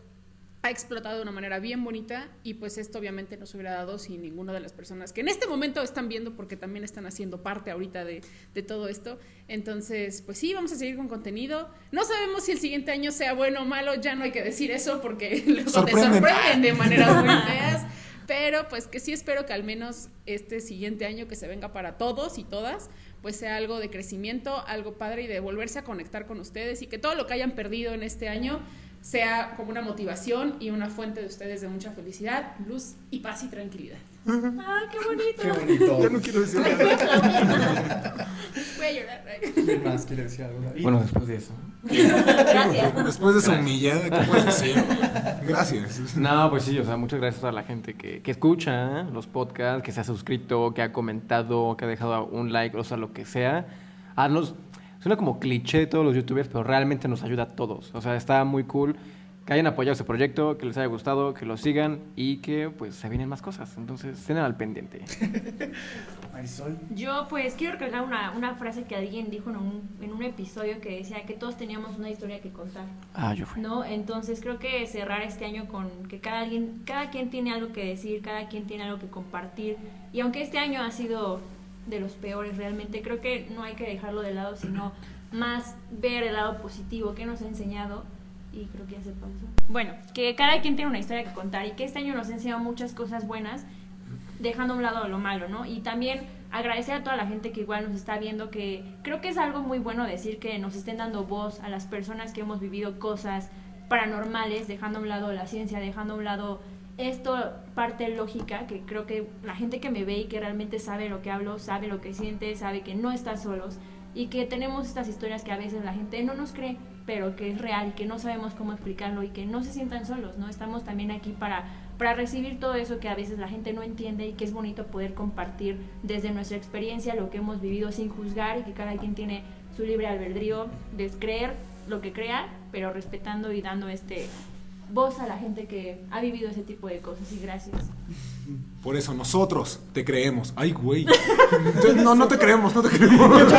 ha explotado de una manera bien bonita y pues esto obviamente no se hubiera dado sin ninguna de las personas que en este momento están viendo porque también están haciendo parte ahorita de, de, todo esto. Entonces, pues sí, vamos a seguir con contenido. No sabemos si el siguiente año sea bueno o malo, ya no hay que decir eso porque luego Sorprenden. te sorprenden de maneras muy feas. Pero pues que sí espero que al menos este siguiente año que se venga para todos y todas, pues sea algo de crecimiento, algo padre y de volverse a conectar con ustedes y que todo lo que hayan perdido en este año sea como una motivación y una fuente de ustedes de mucha felicidad, luz y paz y tranquilidad. ¡Ay, qué bonito! Qué bonito. Ya no quiero decir nada. Voy a llorar. ¿Quién más quiere decir algo? Bueno, después de eso. Gracias. Después de esa humillada, ¿qué puedes decir? Gracias. No, pues sí, o sea, muchas gracias a la gente que, que escucha los podcasts, que se ha suscrito, que ha comentado, que ha dejado un like, o sea, lo que sea. Ah, nos, suena como cliché de todos los youtubers, pero realmente nos ayuda a todos. O sea, está muy cool que hayan apoyado este proyecto, que les haya gustado, que lo sigan y que pues se vienen más cosas. Entonces, estén al pendiente. Marisol. Yo pues quiero recalcar una, una frase que alguien dijo en un, en un episodio que decía que todos teníamos una historia que contar, Ah, yo fui. ¿no? Entonces creo que cerrar este año con que cada, alguien, cada quien tiene algo que decir, cada quien tiene algo que compartir. Y aunque este año ha sido de los peores realmente, creo que no hay que dejarlo de lado, sino más ver el lado positivo que nos ha enseñado. Y creo que ya se pasó. Bueno, que cada quien tiene una historia que contar y que este año nos ha enseñado muchas cosas buenas dejando a un lado lo malo, ¿no? Y también agradecer a toda la gente que igual nos está viendo, que creo que es algo muy bueno decir que nos estén dando voz a las personas que hemos vivido cosas paranormales, dejando a un lado la ciencia, dejando a un lado esto, parte lógica, que creo que la gente que me ve y que realmente sabe lo que hablo, sabe lo que siente, sabe que no está solos y que tenemos estas historias que a veces la gente no nos cree, pero que es real y que no sabemos cómo explicarlo y que no se sientan solos, ¿no? Estamos también aquí para, para recibir todo eso que a veces la gente no entiende y que es bonito poder compartir desde nuestra experiencia lo que hemos vivido sin juzgar y que cada quien tiene su libre albedrío de creer lo que crea, pero respetando y dando este voz a la gente que ha vivido ese tipo de cosas y gracias. Por eso nosotros te creemos. Ay, güey. No, no te creemos, no te creemos.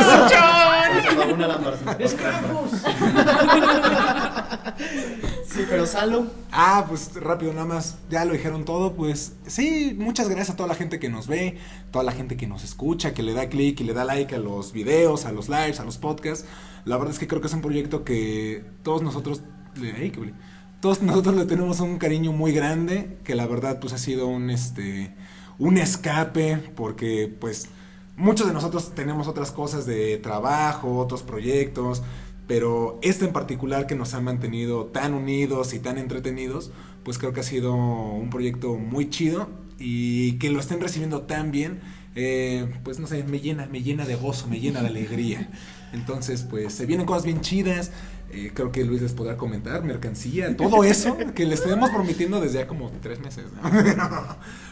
Sí, pero Salo. Ah, pues rápido, nada más, ya lo dijeron todo, pues sí, muchas gracias a toda la gente que nos ve, toda la gente que nos escucha, que le da clic y le da like a los videos, a los lives, a los podcasts. La verdad es que creo que es un proyecto que todos nosotros, le- ay, qué bonito. Todos nosotros le tenemos un cariño muy grande, que la verdad pues ha sido un, este, un escape, porque pues muchos de nosotros tenemos otras cosas de trabajo, otros proyectos, pero este en particular que nos ha mantenido tan unidos y tan entretenidos, pues creo que ha sido un proyecto muy chido y que lo estén recibiendo tan bien, eh, pues no sé, me llena, me llena de gozo, me llena de alegría. Entonces, pues se vienen cosas bien chidas. eh, creo que Luis les podrá comentar, mercancía, todo eso que les tenemos prometiendo desde ya como tres meses.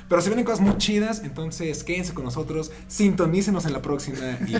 Pero se vienen cosas muy chidas, entonces quédense con nosotros, sintonícenos en la próxima y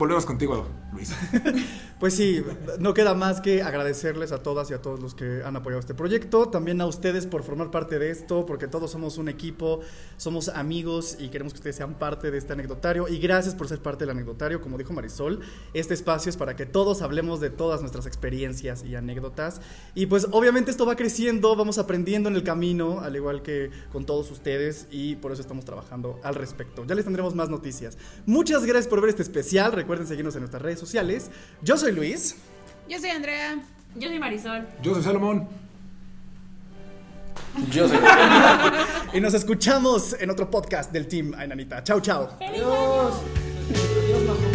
volvemos contigo, Luis. Pues sí, no queda más que agradecerles a todas y a todos los que han apoyado este proyecto, también a ustedes por formar parte de esto, porque todos somos un equipo, somos amigos y queremos que ustedes sean parte de este anecdotario y gracias por ser parte del anecdotario, como dijo Marisol, este espacio es para que todos hablemos de todas nuestras experiencias y anécdotas y pues obviamente esto va creciendo, vamos aprendiendo en el camino, al igual que con todos ustedes y por eso estamos trabajando al respecto. Ya les tendremos más noticias. Muchas gracias por ver este especial, recuerden seguirnos en nuestras redes sociales. Yo soy Luis. Yo soy Andrea. Yo soy Marisol. Yo soy Salomón. Yo soy. Y nos escuchamos en otro podcast del Team Ainanita. Chao, chao. ¡Feliz año!